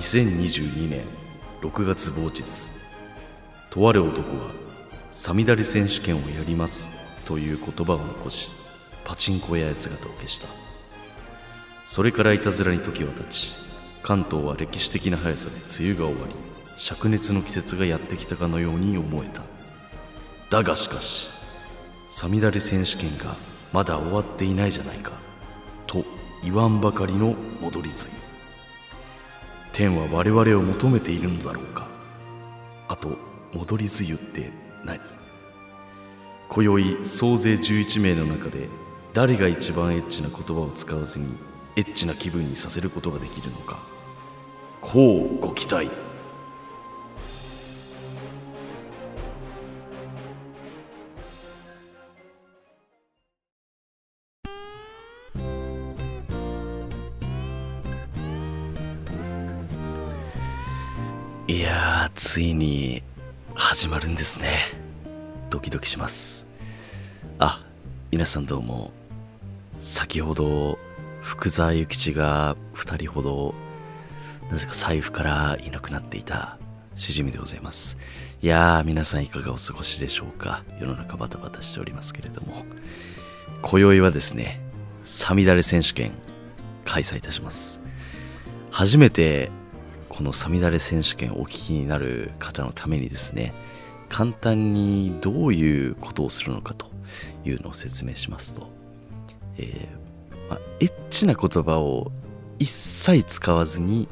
2022年6月某日。とある男はサミダレ選手権をやりますという言葉を残しパチンコ屋へ姿を消した。それからいたずらに時は経ち関東は歴史的な速さで梅雨が終わり灼熱の季節がやってきたかのように思えた。だがしかしサミダレ選手権がまだ終わっていないじゃないかと言わんばかりの戻り梅雨天は我々を求めているのだろうか。あと戻り梅雨って何今宵総勢11名の中で誰が一番エッチな言葉を使わずにエッチな気分にさせることができるのか。こうご期待。ついに始まるんですね。ドキドキします。あ皆さんどうも。先ほど福沢諭吉が2人ほどなぜか財布からいなくなっていたしじみでございます。いやー皆さんいかがお過ごしでしょうか。世の中バタバタしておりますけれども。今宵はですねサミダレ選手権開催いたします。初めてこのサミダレ選手権をお聞きになる方のためにですね簡単にどういうことをするのかというのを説明しますと、えーまあ、エッチな言葉を一切使わずに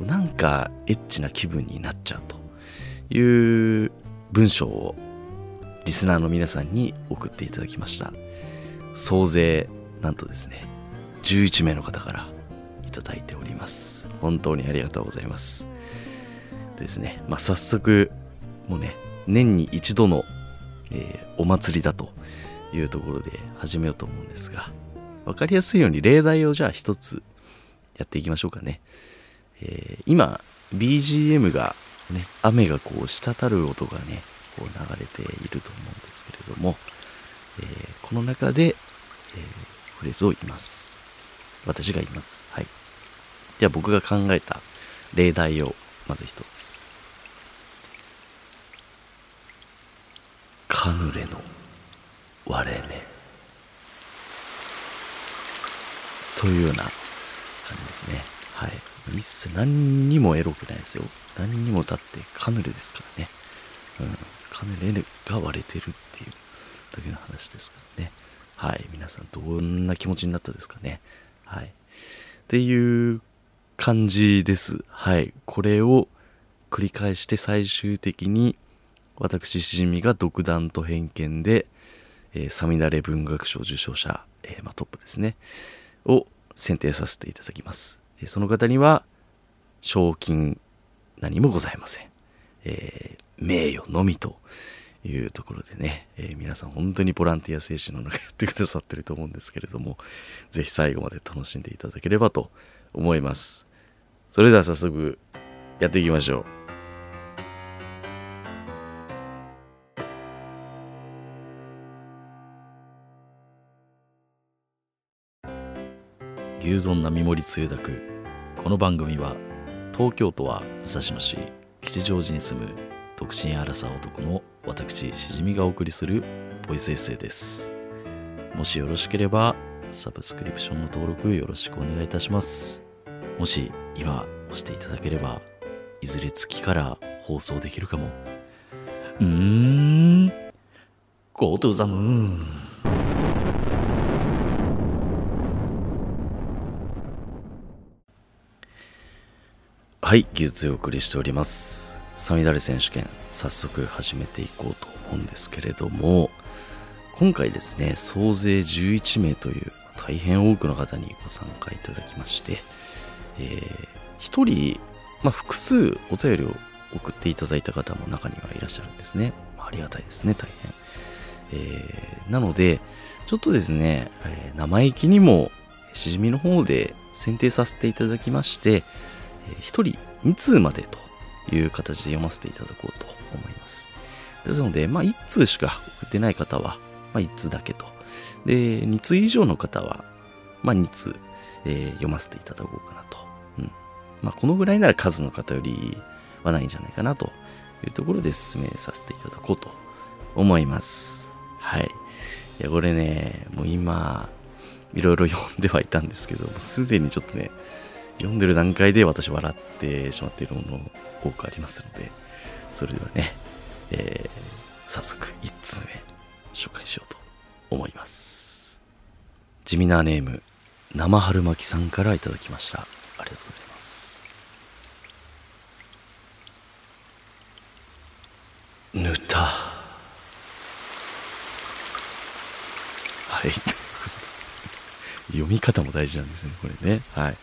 なんかエッチな気分になっちゃうという文章をリスナーの皆さんに送っていただきました。総勢なんとですね11名の方からいただいております。本当にありがとうございます。ですね。まあ早速もうね年に一度の、えーお祭りだというところで始めようと思うんですが分かりやすいように例題をじゃあ一つやっていきましょうかね、えー今 BGM がね雨がこう滴る音がねこう流れていると思うんですけれども、えーこの中で、えーフレーズを言います。私が言います。はい。じゃあ僕が考えた例題をまず一つ。カヌレの割れ目。というような感じですね。はい。一切何にもエロくないですよ。何にもだってカヌレですからね、うん、カヌレが割れてるっていう。だけの話ですからね。はい。皆さんどんな気持ちになったですかね。はい。っていう感じです。はい。これを繰り返して最終的に私しじみが独断と偏見で、えーサミダレ文学賞受賞者、えーまあ、トップですね。を選定させていただきます、えーその方には賞金何もございません、えー名誉のみというところでね、えー皆さん本当にボランティア精神の中やってくださってると思うんですけれどもぜひ最後まで楽しんでいただければと思います。それでは早速やっていきましょう。牛丼並盛りつゆだくこの番組は東京都は武蔵野市吉祥寺に住む独身アラサー男の私しじみがお送りするボイスエッセイです。もしよろしければサブスクリプションの登録よろしくお願いいたします。もし今押していただければいずれ月から放送できるかも。うーん。Go to the moon はい、技術をお送りしております。サミダレ選手権、早速始めていこうと思うんですけれども、今回ですね、総勢11名という大変多くの方にご参加いただきまして、えー、1人、まあ、複数お便りを送っていただいた方も中にはいらっしゃるんですね。まあ、ありがたいですね、大変。えーなので、ちょっとですね、えー生意気にもしじみの方で選定させていただきまして、えー1人2通までという形で読ませていただこうと思います。ですので、まあ、1通しか送ってない方は、まあ、1通だけと。で、2通以上の方は、まあ、2通、えー読ませていただこうかなと。うん。まあ、このぐらいなら数の方よりはないんじゃないかなというところで進めさせていただこうと思います。はい。いや、これね、もう今、いろいろ読んではいたんですけど、もすでにちょっとね、読んでる段階で私笑ってしまっているもの多くありますので、それではね、えー、早速1通目紹介しようと思います。地味なネーム、生春巻きさんからいただきました。ありがとうございます。ぬた。はい。読み方も大事なんですね、これね。はい。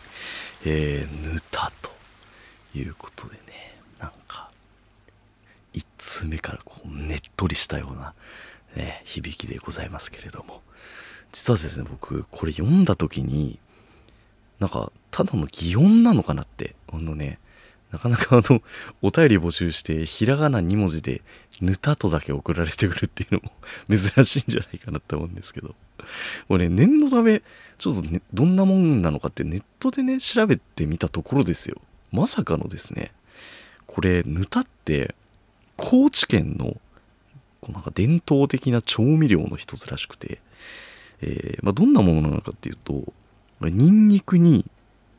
えー、ぬたということでね、なんか、一通目からこう、ねっとりしたような、ね、響きでございますけれども、実はですね僕これ読んだ時になんかただの擬音なのかなってあのねなかなかあのお便り募集してひらがな2文字で「ぬた」とだけ送られてくるっていうのも 珍しいんじゃないかなって思うんですけど。これ、ね、念のためちょっと、ね、どんなもんなのかってネットでね調べてみたところですよ。まさかのですねこれぬたって高知県のこうなんか伝統的な調味料の一つらしくてえー、まあ、どんなものなのかっていうとニンニクに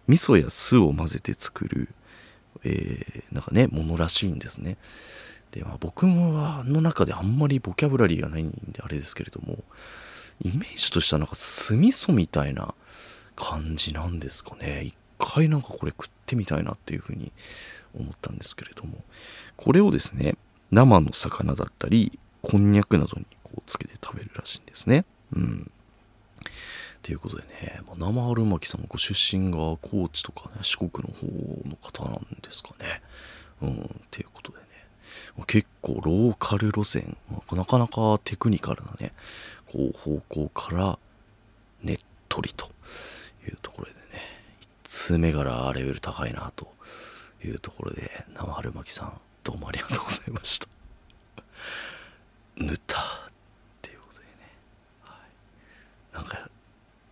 味噌や酢を混ぜて作る、えー、なんかねものらしいんですね。で、まあ、僕もあの中であんまりボキャブラリーがないんであれですけれどもイメージとしてはなんか酢味噌みたいな感じなんですかね。一回なんかこれ食ってみたいなっていうふうに思ったんですけれども。これをですね生の魚だったりこんにゃくなどにこうつけて食べるらしいんですね。うん。ということでね、まあ、生春巻さんご出身が高知とかね、四国の方の方なんですかね。うん、ということでね、まあ、結構ローカル路線、まあ、なかなかテクニカルなね、こう方向からねっとりというところでね、1通目からレベル高いなというところで、生春巻さん、どうもありがとうございました。ぬたっていうことでね、はい、なんか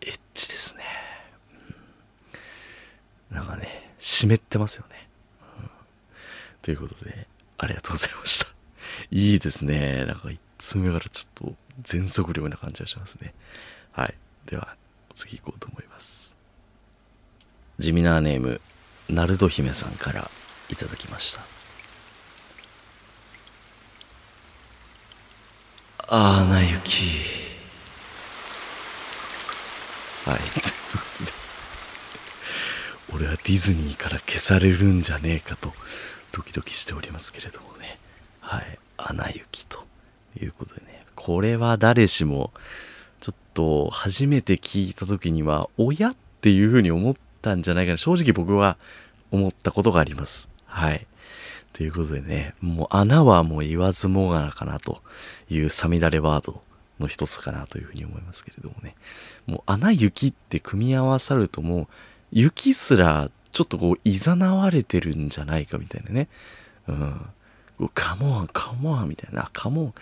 エッチですね、うん、なんかね湿ってますよね、うん、ということでありがとうございました。いいですね。なんか1つ目からちょっと全速力な感じがしますね。はい。では次行こうと思います。地味なネームナルド姫さんからいただきました。ああな雪。はい。ということで。俺はディズニーから消されるんじゃねえかとドキドキしておりますけれどもね。はい。アナ雪ということでね。これは誰しもちょっと初めて聞いた時には親っていうふうに思ったんじゃないかな。正直僕は思ったことがあります。はい。ということでね、もう穴はもう言わずもがなかなというさみだれワードの一つかなというふうに思いますけれどもねもう穴雪って組み合わさるともう雪すらちょっとこういざなわれてるんじゃないかみたいなね。うん。カモンカモンみたいな。カモン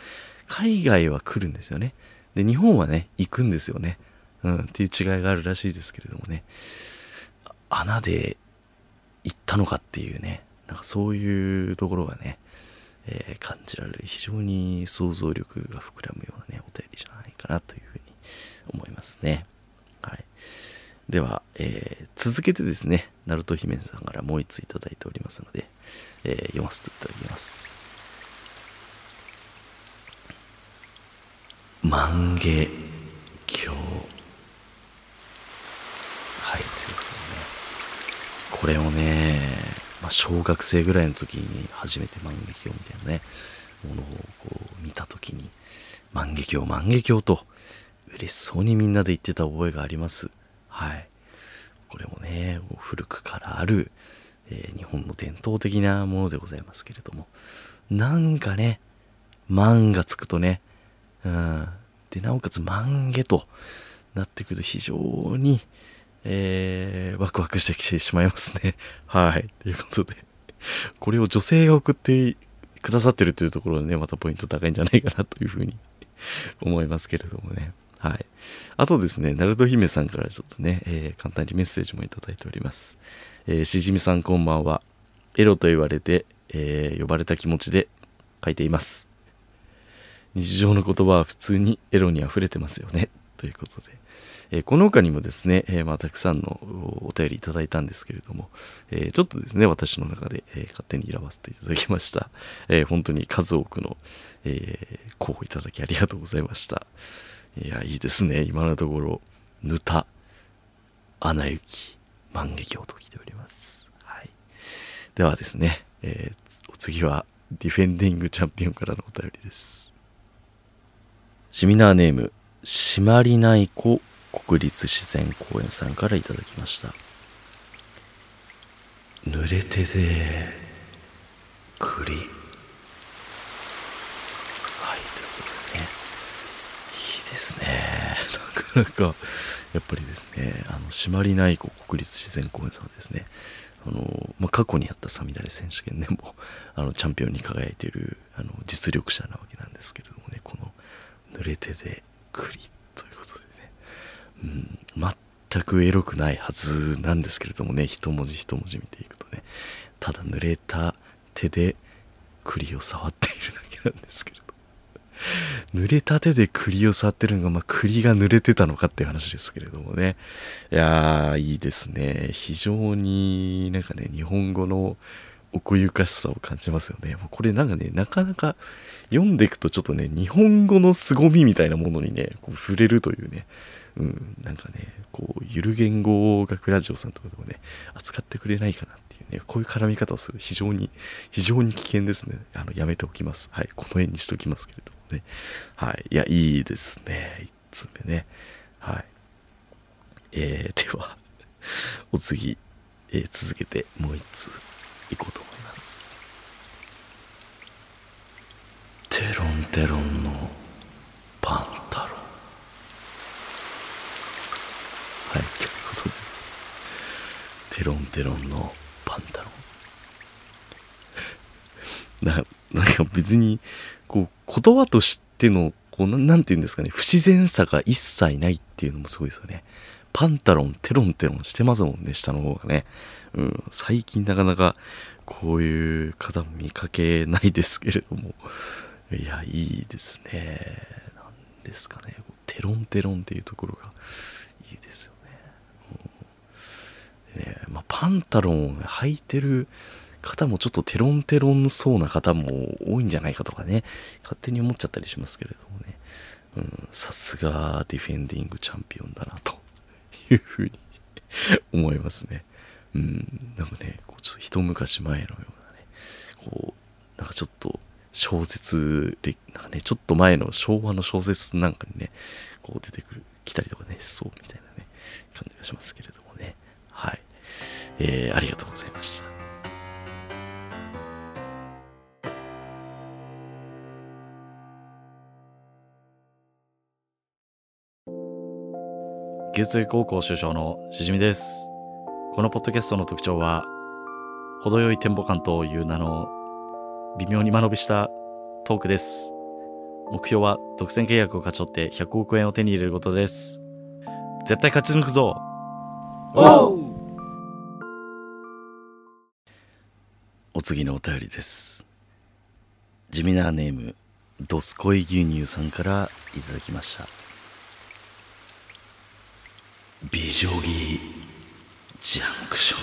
海外は来るんですよね。で日本はね行くんですよね。うん。っていう違いがあるらしいですけれどもね。穴で行ったのかっていうね。なんかそういうところがねえー、感じられる。非常に想像力が膨らむようなねお便りじゃないかなというふうに思いますね。はい、では、えー、続けてですね、ナルト姫さんからもう一ついただいておりますので、えー、読ませていただきます。万華鏡。はい、ということでね、これをね、まあ、小学生ぐらいの時に初めて万華鏡みたいなねものをこう見た時に万華鏡万華鏡と嬉しそうにみんなで言ってた覚えがありますはいこれもね古くからある、えー、日本の伝統的なものでございますけれどもなんかね万がつくとねうんでなおかつ万華となってくると非常にえー、ワクワクしてきてしまいますね。はい。ということで、これを女性が送ってくださってるというところでね、またポイント高いんじゃないかなというふうに思いますけれどもね。はい。あとですね、ナルト姫さんからちょっとね、えー簡単にメッセージもいただいております。えーしじみさんこんばんは。エロと言われて、えー呼ばれた気持ちで書いています。日常の言葉は普通にエロに溢れてますよね。ということで。えこの他にもですね、えまあ、たくさんのお便りいただいたんですけれども、えちょっとですね、私の中で、え勝手に選ばせていただきました。えー本当に数多くの、えー候補いただきありがとうございました。いや、いいですね。今のところ、ぬた、アナ雪、万華鏡と来ております。はい。ではですね、えーお次は、ディフェンディングチャンピオンからのお便りです。シミナーネーム、しまりない子国立自然公園さんからいただきました。濡れてで、栗。はい、ということでね。いいですね。なかなか、やっぱりですね、あの、朱鞠内湖国立自然公園さんはですね、あの、まあ、過去にあったサミダレ選手権でも、あの、チャンピオンに輝いている、あの、実力者なわけなんですけれどもね、この、濡れてで栗ということでね、うん、全くエロくないはずなんですけれどもね、一文字一文字見ていくとね、ただ濡れた手で栗を触っているだけなんですけど。濡れた手で栗を触ってるのが、まあ、栗が濡れてたのかっていう話ですけれどもね。いやー、いいですね。非常になんかね、日本語の奥ゆかしさを感じますよね。これなんかね、なかなか読んでいくとちょっとね、日本語の凄みみたいなものにね、こう触れるというね、うん、なんかね、こう、ゆる言語学ラジオさんとかでもね、扱ってくれないかなっていうね、こういう絡み方をする非常に、非常に危険ですね。あの、やめておきます。はい、この辺にしておきますけれどね。はい、いや、いいですね。一つ目ね。はい。えー、では、お次、えー続けてもう一ついこうと思います。テロンテロンのパンタロン。はい、ということで、テロンテロンのパンタロン。な、なんか別に、こう、言葉としての、こう、なんて言うんですかね、不自然さが一切ないっていうのもすごいですよね。パンタロン、テロンテロンしてますもんね、下の方がね。うん、最近なかなかこういう方も見かけないですけれども、いや、いいですね。なんですかね、テロンテロンっていうところがいいですよね。うんねまあ、パンタロンを履いてる方もちょっとテロンテロンそうな方も多いんじゃないかとかね、勝手に思っちゃったりしますけれどもね。うん、さすがディフェンディングチャンピオンだなというふうに思いますね。うん、なんかね、こうちょっと一昔前のようなね、こう、なんかちょっと小説、なんかね、ちょっと前の昭和の小説なんかにね、こう出てくる、来たりとかね、しそうみたいなね、感じがしますけれどもね。はい。えー、ありがとうございました。九州高校首相のしじみです。このポッドキャストの特徴は、程よいテンポ感という名の微妙に間延びしたトークです。目標は独占契約を勝ち取って100億円を手に入れることです。絶対勝ち抜くぞお次のお便りです。地味なネーム、ドスコイ牛乳さんからいただきました。美女木ジャンクション。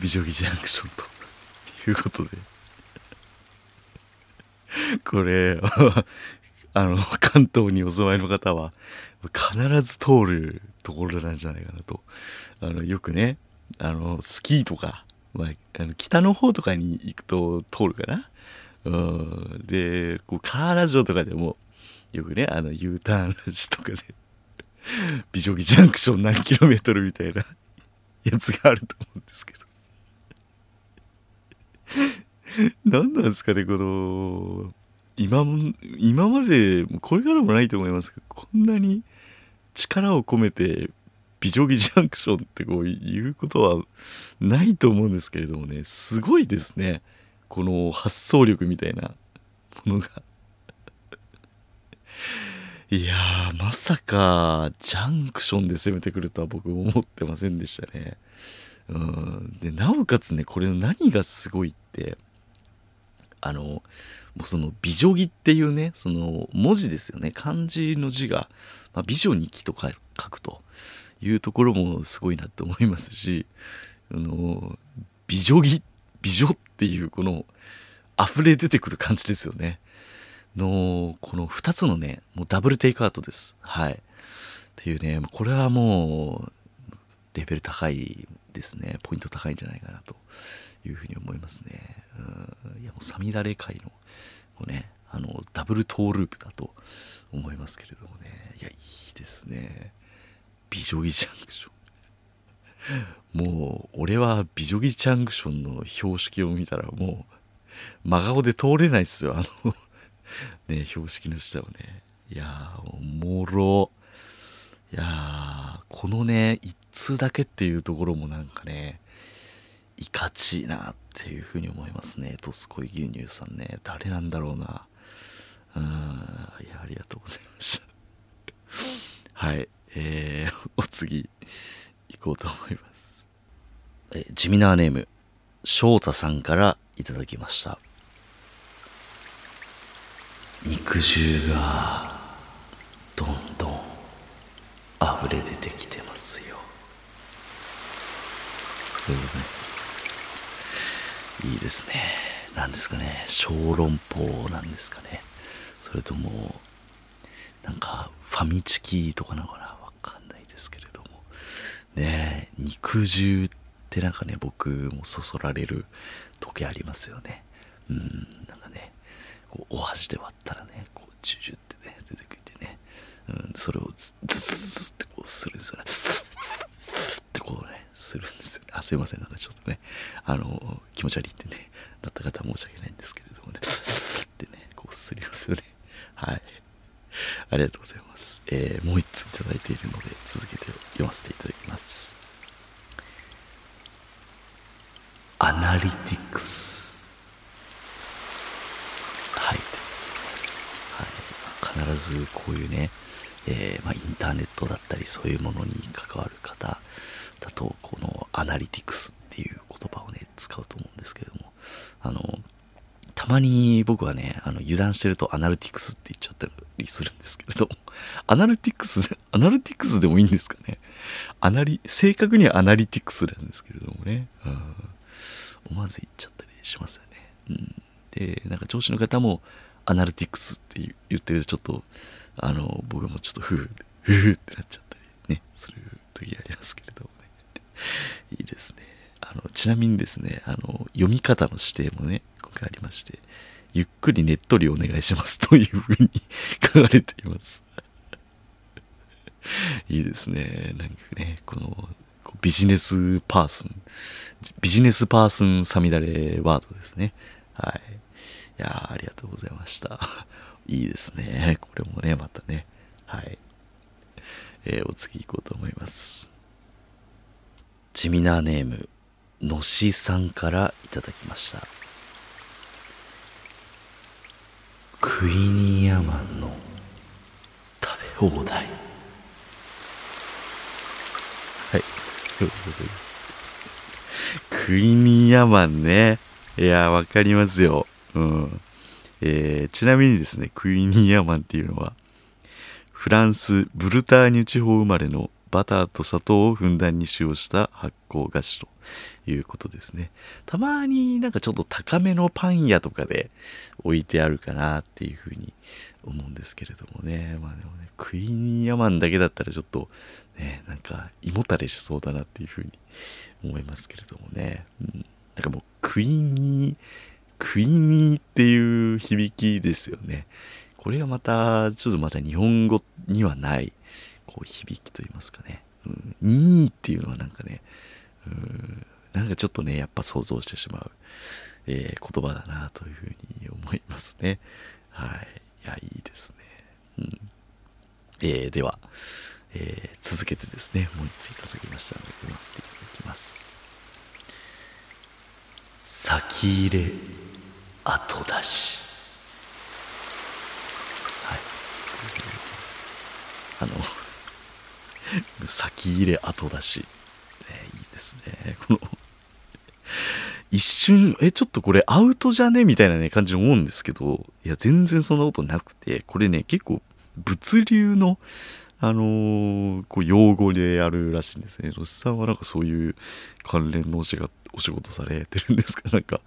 美女木ジャンクションということで。これ、あの、関東にお住まいの方は、必ず通るところなんじゃないかなと。あの、よくね、あの、スキーとか、まあ、あの北の方とかに行くと通るかな。うん。で、こう、カーラジオとかでも、よくね、あの、U ターンラジとかで、美女木ジャンクション何キロメートルみたいな やつがあると思うんですけど。何なんですかね、この、今、今まで、これからもないと思いますけど、こんなに力を込めて、美女木ジャンクションってこう言うことはないと思うんですけれどもね、すごいですね。この発想力みたいなものが。いやまさかジャンクションで攻めてくるとは僕思ってませんでしたね。うん。でなおかつねこれの何がすごいってあのもうその美女木っていうねその文字ですよね。漢字の字が、まあ、美女に木と書くというところもすごいなって思いますしあの美女木美女ってっていうこの溢れ出てくる感じですよね。のこの2つのねもうダブルテイクアウトです。はい。っていうねこれはもうレベル高いですね。ポイント高いんじゃないかなというふうに思いますね。うん。いやもうサミダレ界のこうねあのダブルトーループだと思いますけれどもね。いやいいですね。美女木ジャンクション。もう俺は美女木ジャンクションの標識を見たらもう真顔で通れないっすよあのね標識の下をね。いやーおもろ。いやーこのね一通だけっていうところもなんかねいかちいなっていうふうに思いますね。トスコイ牛乳さんね。誰なんだろうな。うんいやありがとうございました。はい。えー、お次。行こうと思います。え地味なネーム翔太さんからいただきました。肉汁がどんどん溢れ出てきてますよ。ということでいいですね。何ですかね。小籠包なんですかね。それともなんかファミチキとかなのかな。わかんないですけれどね肉汁ってなんかね僕もそそられる時ありますよね。うんなんかねこうお箸で割ったらねこうジュジュってね出てきてね、うん、それをズズズズってこうするんですよね。ってこうねするんですよね。あすいませんなんかちょっとねあの気持ち悪いってねなった方は申し訳ないんですけれどもね。ってねこうすりますよね。はい。ありがとうございます、えーもう一ついただいているので続けて読ませていただきます。アナリティクスはい、はい、必ずこういうね、えーまあ、インターネットだったりそういうものに関わる方だとこのアナリティクスっていう言葉をね使うと思うんですけれどもあのたまに僕はねあの油断してるとアナリティクスって言っちゃったりするんですけれど アナリティクス アナリティクスでもいいんですかね。アナリ正確にはアナリティクスなんですけれどもね、うん。思わず言っちゃったりしますよね。うん、でなんか上司の方もアナリティクスって言ってるとちょっとあの僕もちょっとフーフーってなっちゃったりねする時ありますけれどもね。いいですね。あのちなみにですねあの読み方の指定もね今回ありましてゆっくりねっとりお願いしますというふうに書かれています。いいですね。なんかねこのビジネスパーソンビジネスパーソンサミダレワードですね。はい。いやありがとうございました。いいですね。これもねまたね。はい。えーお次行こうと思います。地味なネームのしさんからいただきました。クイニーアマンの食べ放題。はい。クイニーアマンね。いやわかりますよ。うん。えーちなみにですねクイニーアマンっていうのはフランスブルターニュ地方生まれのバターと砂糖をふんだんに使用した発酵菓子ということですね。たまになんかちょっと高めのパン屋とかで置いてあるかなっていうふうに思うんですけれどもね。まあでもねクイニーアマンだけだったらちょっとねなんか胃もたれしそうだなっていうふうに思いますけれどもね、うん、なんかもうクイニークイニーっていう響きですよね。これがまたちょっとまた日本語にはないこう響きと言いますかね「うん、にー」っていうのはなんかねうん。なんかちょっとねやっぱ想像してしまう、えー言葉だなというふうに思いますね。はい。いやいいですね、うん。えーでは、えー続けてですねもう一ついただきましたので読ませていただきます。先入れ後出しはいあの先入れ後だし、ね、いいですね。この一瞬えちょっとこれアウトじゃね？みたいなね感じに思うんですけどいや全然そんなことなくてこれね結構物流のあのー、こう用語でやるらしいんですね。ロシさんはなんかそういう関連のお仕お仕事されてるんですか？なんか、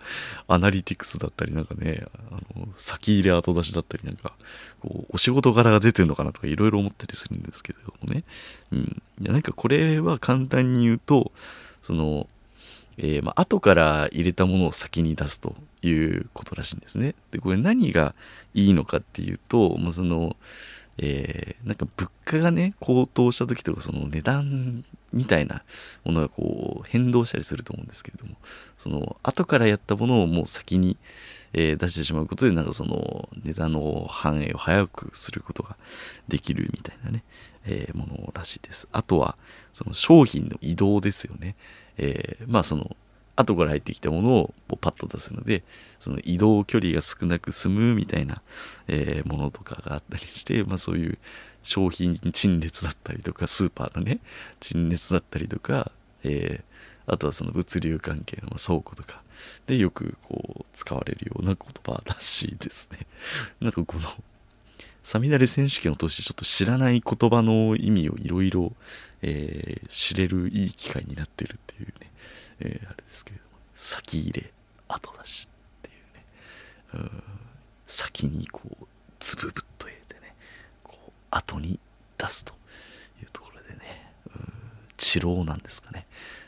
アナリティクスだったり、なんかね、あの、先入れ後出しだったり、なんか、こう、お仕事柄が出てるのかなとかいろいろ思ったりするんですけれどもね。うん。いや、なんかこれは簡単に言うと、その、えー、まあ、後から入れたものを先に出すということらしいんですね。で、これ何がいいのかっていうと、まあ、その、えー、なんか物価がね高騰した時とかその値段みたいなものがこう変動したりすると思うんですけれどもその後からやったものをもう先に、えー、出してしまうことでなんかその値段の反映を早くすることができるみたいなね、えー、ものらしいです。あとはその商品の移動ですよね、えまあその後から入ってきたものをパッと出すのでその移動距離が少なく済むみたいな、えー、ものとかがあったりして、まあ、そういう商品陳列だったりとかスーパーのね陳列だったりとか、えー、あとはその物流関係の倉庫とかでよくこう使われるような言葉らしいですね。なんかこのサミダレ選手権を通してちょっと知らない言葉の意味をいろいろ知れるいい機会になってるっていうねえー、あれですけれども先入れ後出しっていうね。うん。先にこうつぶぶっと入れてねこう後に出すというところでね。うん。治療なんですかね。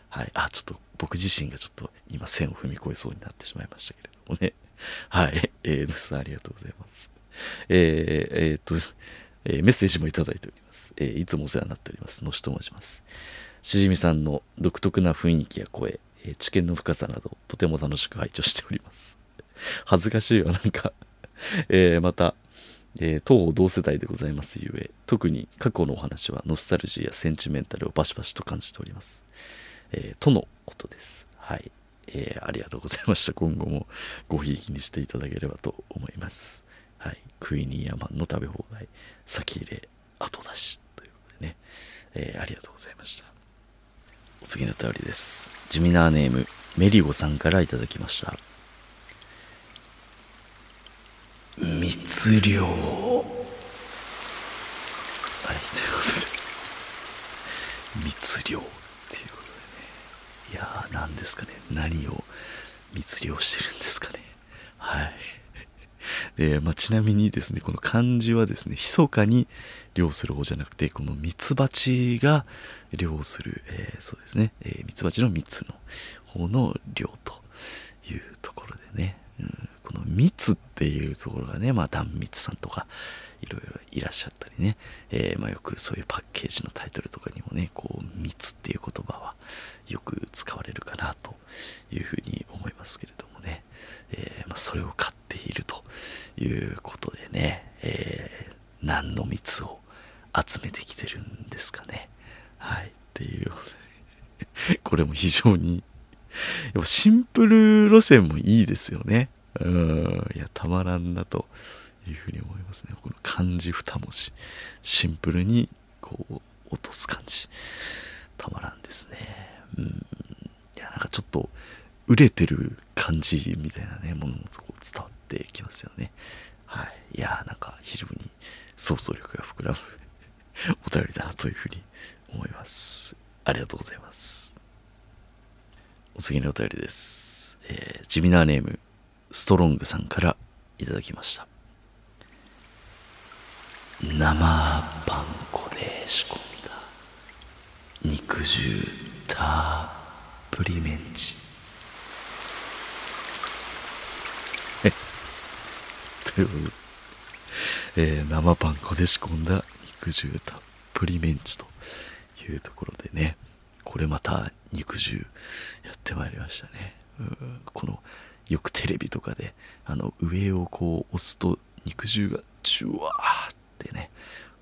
はい。あちょっと僕自身がちょっと今線を踏み越えそうになってしまいましたけれどもね。はい。えー、野さんありがとうございます。えー、えー、っと、えー、メッセージもいただいております、えー、いつもお世話になっております。のしと申します。しじみさんの独特な雰囲気や声、え知見の深さなどとても楽しく拝聴しております。恥ずかしいわなんか。えー、また、えー、東方同世代でございますゆえ特に過去のお話はノスタルジーやセンチメンタルをバシバシと感じております、えー、とのことです。はい、えー、ありがとうございました。今後もごひいきにしていただければと思います。はい。クイニーアマンの食べ放題先入れ後出しということでね、えー、ありがとうございました。お次の便りです。ジミナーネーム、メリゴさんからいただきました。密漁。はい、ということで、密漁っていうことでね。いやー、何ですかね。何を密漁してるんですかね。はい。で、まあ、ちなみにですね、この漢字はですね、密かに漁する方じゃなくて、このミツバチが漁する、えー、そうですね、えー、ミツバチの蜜の方の漁というところでね、うん、この蜜っていうところがね、まあ、断蜜さんとか、いろいろいらっしゃったりね、えー、まあ、よくそういうパッケージのタイトルとかにもね、こう、蜜っていう言葉はよく使われるかなというふうに思いますけれどもね、えー、まあ、それを買っているということでね、えー、何の蜜を集めてきてるんですかね。はい。っていう、これも非常に、やっぱシンプル路線もいいですよね。うん。いや、たまらんなというふうに思いますね。この漢字2文字。シンプルに、こう、落とす感じ。たまらんですね。うん。いや、なんかちょっと、売れてる感じみたいなね、ものもこ伝わってきますよね。はい。いやなんか非常に想像力が膨らむ お便りだなというふうに思います。ありがとうございます。お次のお便りです。えー、ジミナーネーム、ストロングさんからいただきました。生パン粉で仕込んだ。肉汁たっぷりメンチ。というえー、生パン粉で仕込んだ肉汁たっぷりメンチというところでねこれまた肉汁やってまいりましたね。このよくテレビとかであの上をこう押すと肉汁がジュワーってね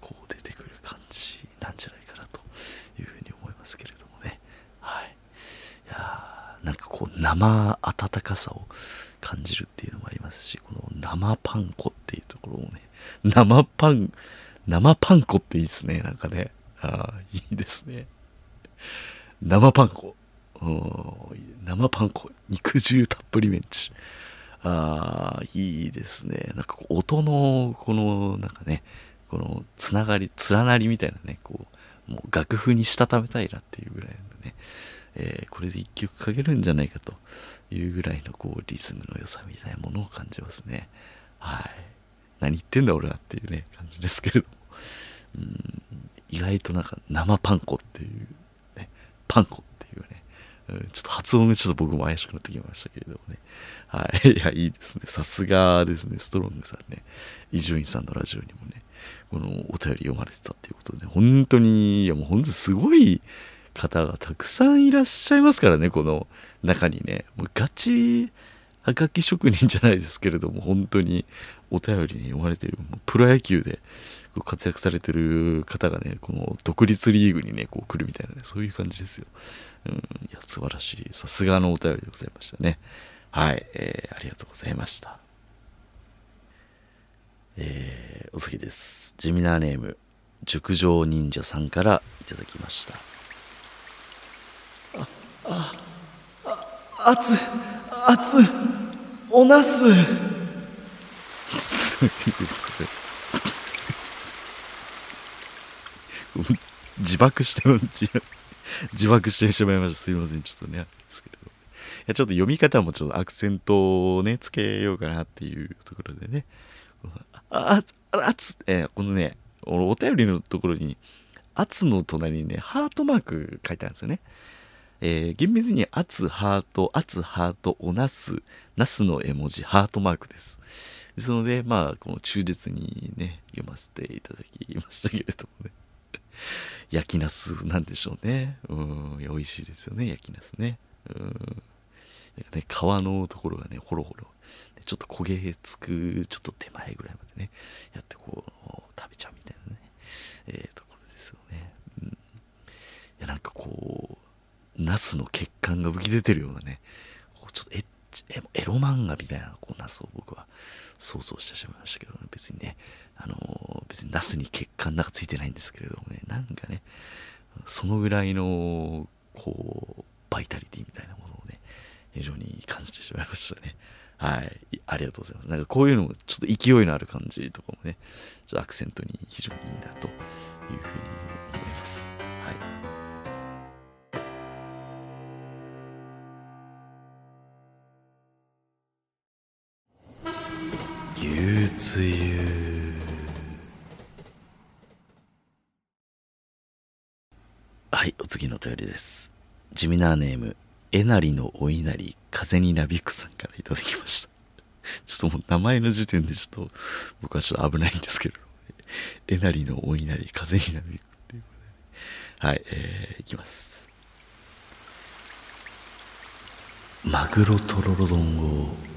こう出てくる感じなんじゃないかなというふうに思いますけれどもね。はい。いやーなんかこう生温かさを感じるっていうのもありますしこの生パン粉っていうところもね生パン生パン粉っていいですねなんかね。ああいいですね。生パン粉。生パン粉。肉汁たっぷりメンチ。ああいいですね。なんか音のこのなんかねこのつながり連なりみたいなねこうもう楽譜にしたためたいなっていうぐらいのね、えー、これで一曲かけるんじゃないかというぐらいのこうリズムの良さみたいなものを感じますね。はい。何言ってんだ俺はっていうね感じですけれども。うん。意外となんか生パン粉っていうねパン粉。うねちょっと発音がちょっと僕も怪しくなってきましたけれどもね。はい。いや、いいですね。さすがですね。ストロングさんね。伊集院さんのラジオにもね、このお便り読まれてたっていうことで、ね、本当に、いやもう本当すごい方がたくさんいらっしゃいますからね、この中にね。もうガチ、はがき職人じゃないですけれども、本当にお便りに読まれている、もうプロ野球で活躍されてる方がね、この独立リーグにね、こう来るみたいなね、そういう感じですよ。うん、いや、素晴らしい。さすがのお便りでございましたね。はい、えー、ありがとうございました。えー、お次です。地味なネーム、熟女忍者さんからいただきました。あ、あ、あ、あつ、あつ、おなす。自爆して 自爆してしまいました。すいません。ちょっとね。ですけど。いや、ちょっと読み方もちょっとアクセントをね、つけようかなっていうところでね。あ、あ、あつ、えー、このね、お便りのところに、あつの隣にね、ハートマーク書いてあるんですよね。えー、厳密にあつハート、あつハート、おなす、なすの絵文字、ハートマークです。ですので、まあ、この忠実にね、読ませていただきましたけれどもね。焼きナスなんでしょうね。うん、美味しいですよね、焼きナスね。うん。ね、皮のところがね、ホロホロ。ちょっと焦げつく、ちょっと手前ぐらいまでね、やってこう、食べちゃうみたいなね、えー、ところですよね。うん。いや、なんかこう、ナスの血管が浮き出てるようなね、こうちょっとエッエロ漫画みたいなこうナスを僕は想像してしまいましたけど、ね、別にね、あのー、別にナスに血管なんかついてないんですけれどもね、なんかね、そのぐらいの、こう、バイタリティみたいなものをね、非常に感じてしまいましたね。はい。ありがとうございます。なんかこういうのもちょっと勢いのある感じとかもね、ちょっとアクセントに非常にいいなというふうに思います。牛つゆはいお次のお便りです。地味なネームえなりのお稲荷風になびくさんからいただきました。ちょっともう名前の時点でちょっと僕はちょっと危ないんですけど、えなりのお稲荷風になびくっていうことで、はいえー、いきます。マグロとろろ丼を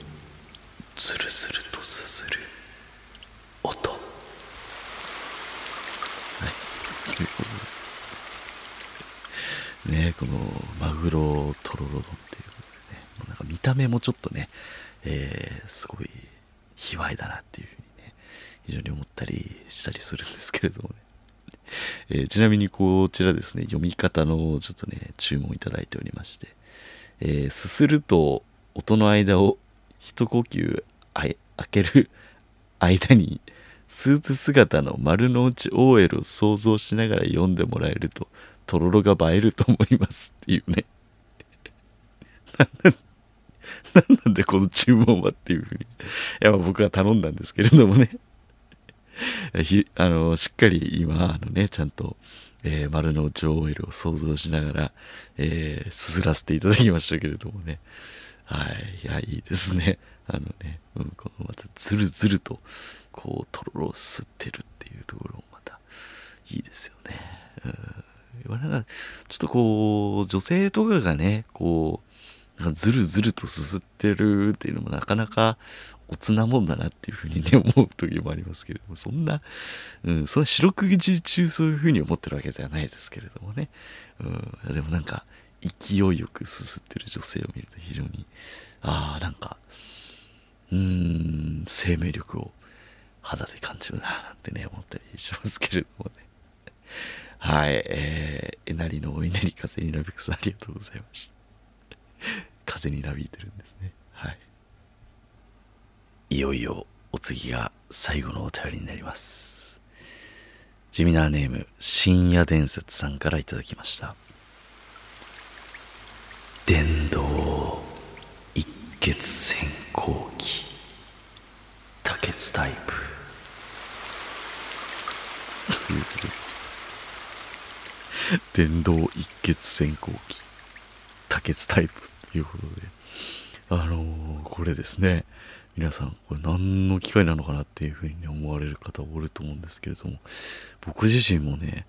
ズルズルとすする音。はい。ねこのマグロとろろ丼っていうことでねもうなんか見た目もちょっとね、えー、すごい卑猥だなっていうふうにね非常に思ったりしたりするんですけれどもね。えー、ちなみにこちらですね読み方のちょっとね注文いただいておりまして、えー、すすると音の間を一呼吸あ開ける 間にスーツ姿の丸の内 OL を想像しながら読んでもらえるととろろが映えると思いますっていうね。何なんでこの注文はっていうふうに。いや僕は頼んだんですけれどもね。あのしっかり今あのねちゃんと、えー、丸の内 OL を想像しながら、えー、すすらせていただきましたけれどもね。はいいやいいですね あのね、うん、このまたずるずると、こう、とろろを吸ってるっていうところもまた、いいですよね。うん。なんか、ちょっとこう、女性とかがね、こう、なんかずるずるとすすってるっていうのもなかなかおつなもんだなっていうふうにね、思う時もありますけれども、そんな、うん、そんな四六時中そういうふうに思ってるわけではないですけれどもね。うん、でもなんか、勢いよくすすってる女性を見ると非常に、ああ、なんか、うーん生命力を肌で感じるななんてね思ったりしますけれどもね。はいえー、えなりのお稲荷風になびくさんありがとうございました。風になびいてるんですね。はい。いよいよお次が最後のお便りになります。地味なネーム深夜伝説さんからいただきました。電動一血先行機。多血タイプ。電動一血先行機。多血タイプ。ということで。あのーこれですね。皆さんこれ何の機械なのかなっていうふうに思われる方おると思うんですけれども。僕自身もね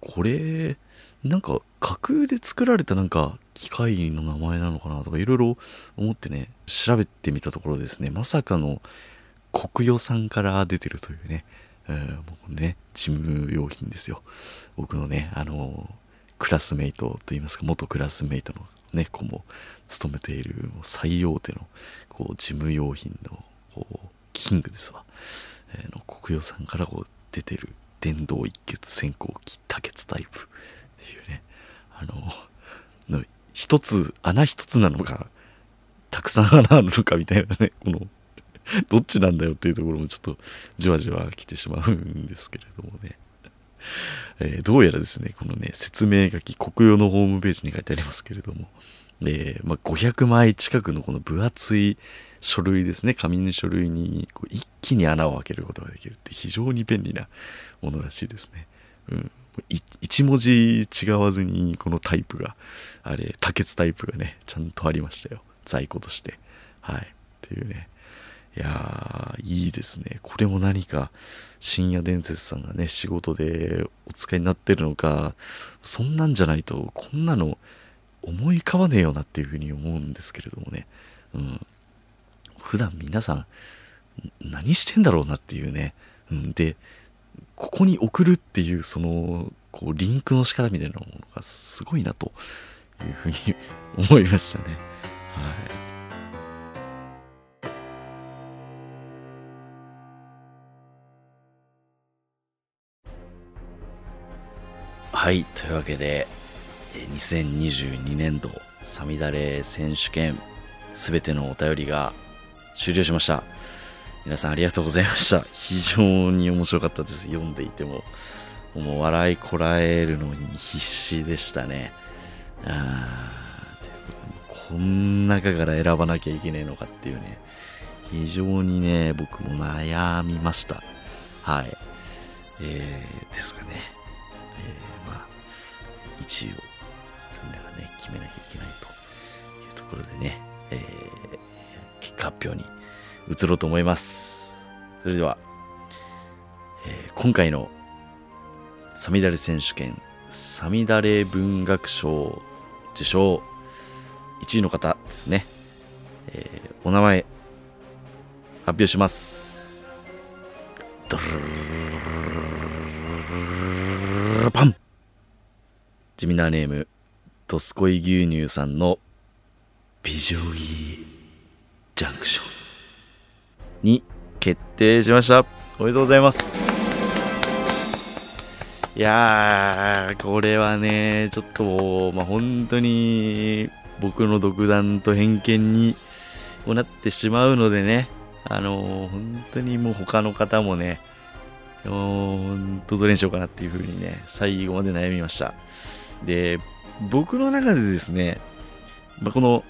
これなんか架空で作られたなんか機械の名前なのかなとかいろいろ思ってね調べてみたところですね。まさかの国与さんから出てるというね、えー僕ね事務用品ですよ。僕のねあのクラスメイトといいますか元クラスメイトのね子も勤めている最大手のこう事務用品のこうキングですわ、えーの国与さんからこう出てる電動一血先行機多血タイプ。ていうねあのの一つ穴一つなのかたくさん穴あるのかみたいなねこのどっちなんだよっていうところもちょっとじわじわ来てしまうんですけれどもね、えーどうやらですねこのね説明書き国用のホームページに書いてありますけれども、えーまあ、500枚近くのこの分厚い書類ですね紙の書類にこう一気に穴を開けることができるって非常に便利なものらしいですね。うんい一文字違わずにこのタイプがあれ多血タイプがねちゃんとありましたよ。在庫として。はい。っていうね。いやーいいですね。これも何か深夜伝説さんがね仕事でお使いになってるのかそんなんじゃないとこんなの思い浮かばねえよなっていうふうに思うんですけれどもね。うん。普段皆さん何してんだろうなっていうね、うん、でここに送るっていうそのこうリンクの仕方みたいなものがすごいなというふうに思いましたね。はい。はい。というわけで2022年度サミダレ選手権すべてのお便りが終了しました。皆さんありがとうございました。非常に面白かったです。読んでいてももう笑いこらえるのに必死でしたね。あこん中から選ばなきゃいけないのかっていうね。非常にね僕も悩みました。はい。えー、ですかね。えー、まあ1位をみんながね決めなきゃいけないというところでね、えー結果発表に移ろうと思います。それでは、えー今回のサミダレ選手権サミダレ文学賞受賞1位の方ですね、えーお名前発表します。ドルルルパン地味なネームドスコイ牛乳さんの美女木ジャンクションに決定しました。おめでとうございます。いやーこれはねちょっとまあ本当に僕の独断と偏見になってしまうのでね。あのー本当にもう他の方もねもう本当どれにしようかなっていう風にね最後まで悩みました。で僕の中でですね、まあ、この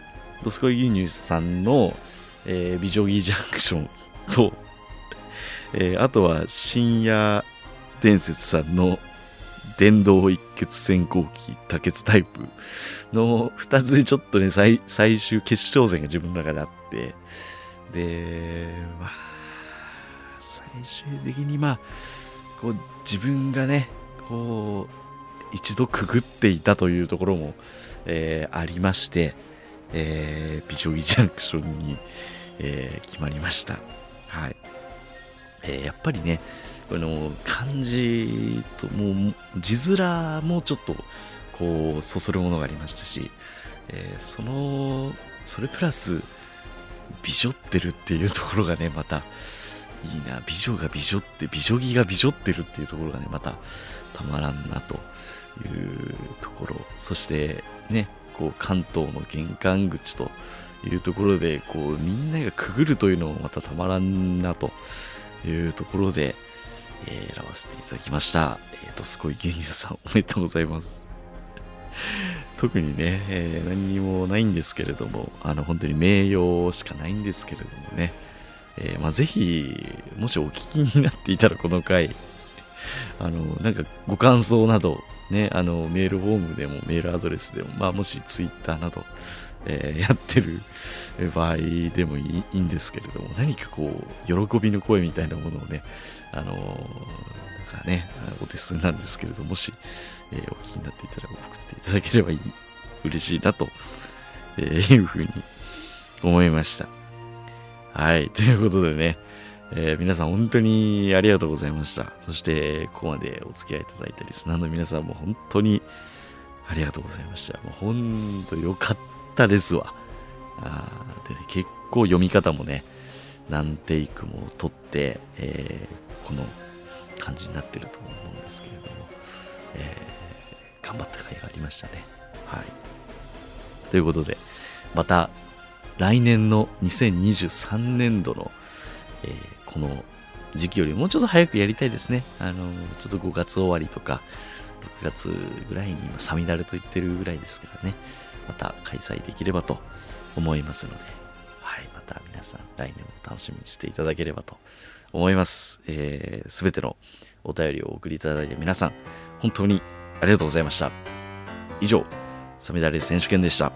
ドスコイ牛乳さんの、えー美女木ジャンクションと、えーあとは深夜伝説さんの電動一血先行機多血タイプの2つでちょっとね最終決勝戦が自分の中であってでまあ最終的にまあこう自分がねこう一度くぐっていたというところも、えーありまして、えー、美女木ジャンクションに、えー決まりました。はい。えーやっぱりね、この漢字ともう字面もちょっとこうそそるものがありましたし、えーそのそれプラス美女ってるっていうところがね、また、いいな。美女が美女って、美女着が美女ってるっていうところがね、また、たまらんなというところ。そして、ね、こう、関東の玄関口というところで、こう、みんながくぐるというのもまたたまらんなというところで、えー、選ばせていただきました。えっ、ー、と、すごい牛乳さん、おめでとうございます。特にね、えー、何にもないんですけれども、あの、本当に名誉しかないんですけれどもね、えー、まあ、ぜひ、もしお聞きになっていたらこの回、あの、なんかご感想など、ね、あの、メールフォームでもメールアドレスでも、まあ、もしツイッターなど、えー、やってる場合でもいいんですけれども、何かこう、喜びの声みたいなものをね、あのなんかね、お手数なんですけれども、し、えー、お聞きになっていたら送っていただければいい、嬉しいなと、えー、いうふうに思いました。はい、ということでね、えー、皆さん本当にありがとうございました。そして、ここまでお付き合いいただいたリスナーの皆さんも本当にありがとうございました。もう本当良かったたですわ。あでね、結構読み方もね、何テイクも取って、えー、この感じになってると思うんですけれども、えー、頑張った甲斐がありましたね。はい。ということで、また来年の2023年度の、えー、この時期よりもうちょっと早くやりたいですね。あの、ちょっと5月終わりとか、6月ぐらいに今、サミダルと言ってるぐらいですからね、また開催できればと思いますので、はい、また皆さん来年も楽しみにしていただければと思います。す、えー、べ、てのお便りをお送りいただいた皆さん、本当にありがとうございました。以上、サミダレ選手権でした。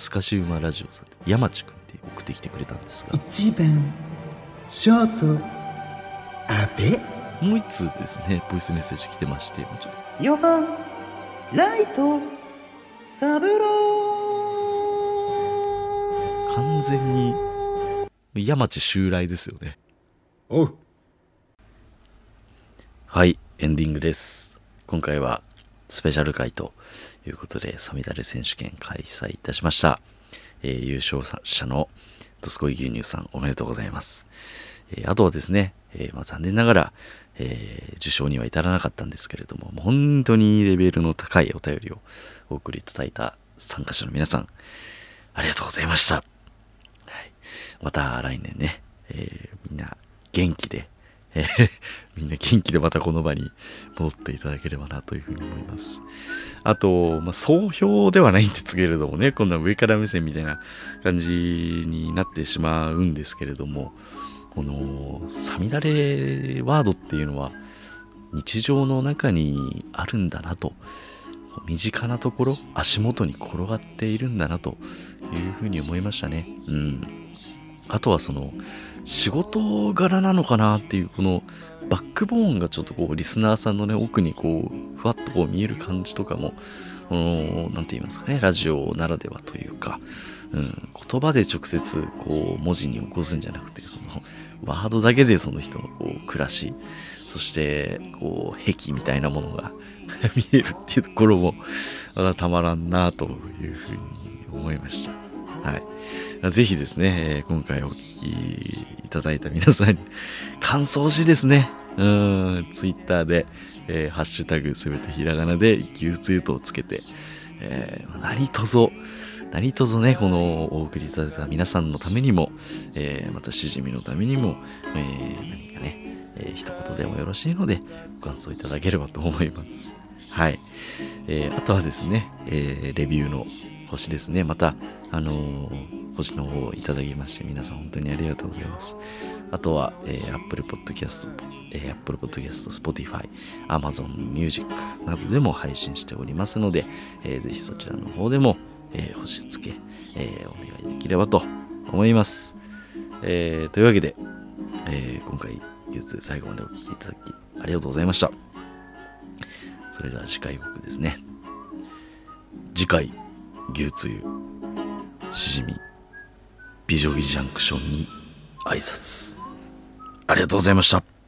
スカシウマラジオさんで山地君って送ってきてくれたんですが1番ショート阿部もう一通ですねボイスメッセージ来てましてもちろん4番ライトサブロー。完全に山地襲来ですよね。おう。はいエンディングです。今回はスペシャル回ということで、サミダレ選手権開催いたしました。えー、優勝者のドスコイ牛乳さんおめでとうございます。えー、あとはですね、えー、まあ、残念ながら、え受賞には至らなかったんですけれども、も本当にレベルの高いお便りをお送りいただいた参加者の皆さん、ありがとうございました。はい、また来年ね、えみんな元気で、えー、みんな元気でまたこの場に戻っていただければなというふうに思います。あと、まあ、総評ではないんですけれどもね、今度は上から目線みたいな感じになってしまうんですけれども、このサミダレワードっていうのは日常の中にあるんだなと、身近なところ、足元に転がっているんだなというふうに思いましたね。うん。あとはその、仕事柄なのかなっていうこのバックボーンがちょっとこうリスナーさんのね奥にこうふわっとこう見える感じとかもこの何て言いますかねラジオならではというか、うん、言葉で直接こう文字に起こすんじゃなくてそのワードだけでその人のこう暮らしそしてこう壁みたいなものが 見えるっていうところもまだたまらんなというふうに思いました。はいぜひですね、今回お聞きいただいた皆さんに、感想しですね、ツイッターで、えー、ハッシュタグすべてひらがなで一級ツイートをつけて、えー、何とぞ、何とぞね、このお送りいただいた皆さんのためにも、えー、またしじみのためにも、えー、何かね、えー、一言でもよろしいので、ご感想いただければと思います。はい。えー、あとはですね、えー、レビューの星ですね。また、あのー、星の方をいただきまして、皆さん本当にありがとうございます。あとは、えー、Apple Podcast、えー、Apple Podcast、Spotify、Amazon Music などでも配信しておりますので、えー、ぜひそちらの方でも、えー、星付け、えー、お願いできればと思います。えー、というわけで、え、今回、技術最後までお聴きいただきありがとうございました。それでは次回僕ですね。次回、牛つゆしじみ美女木ジャンクションに挨拶ありがとうございました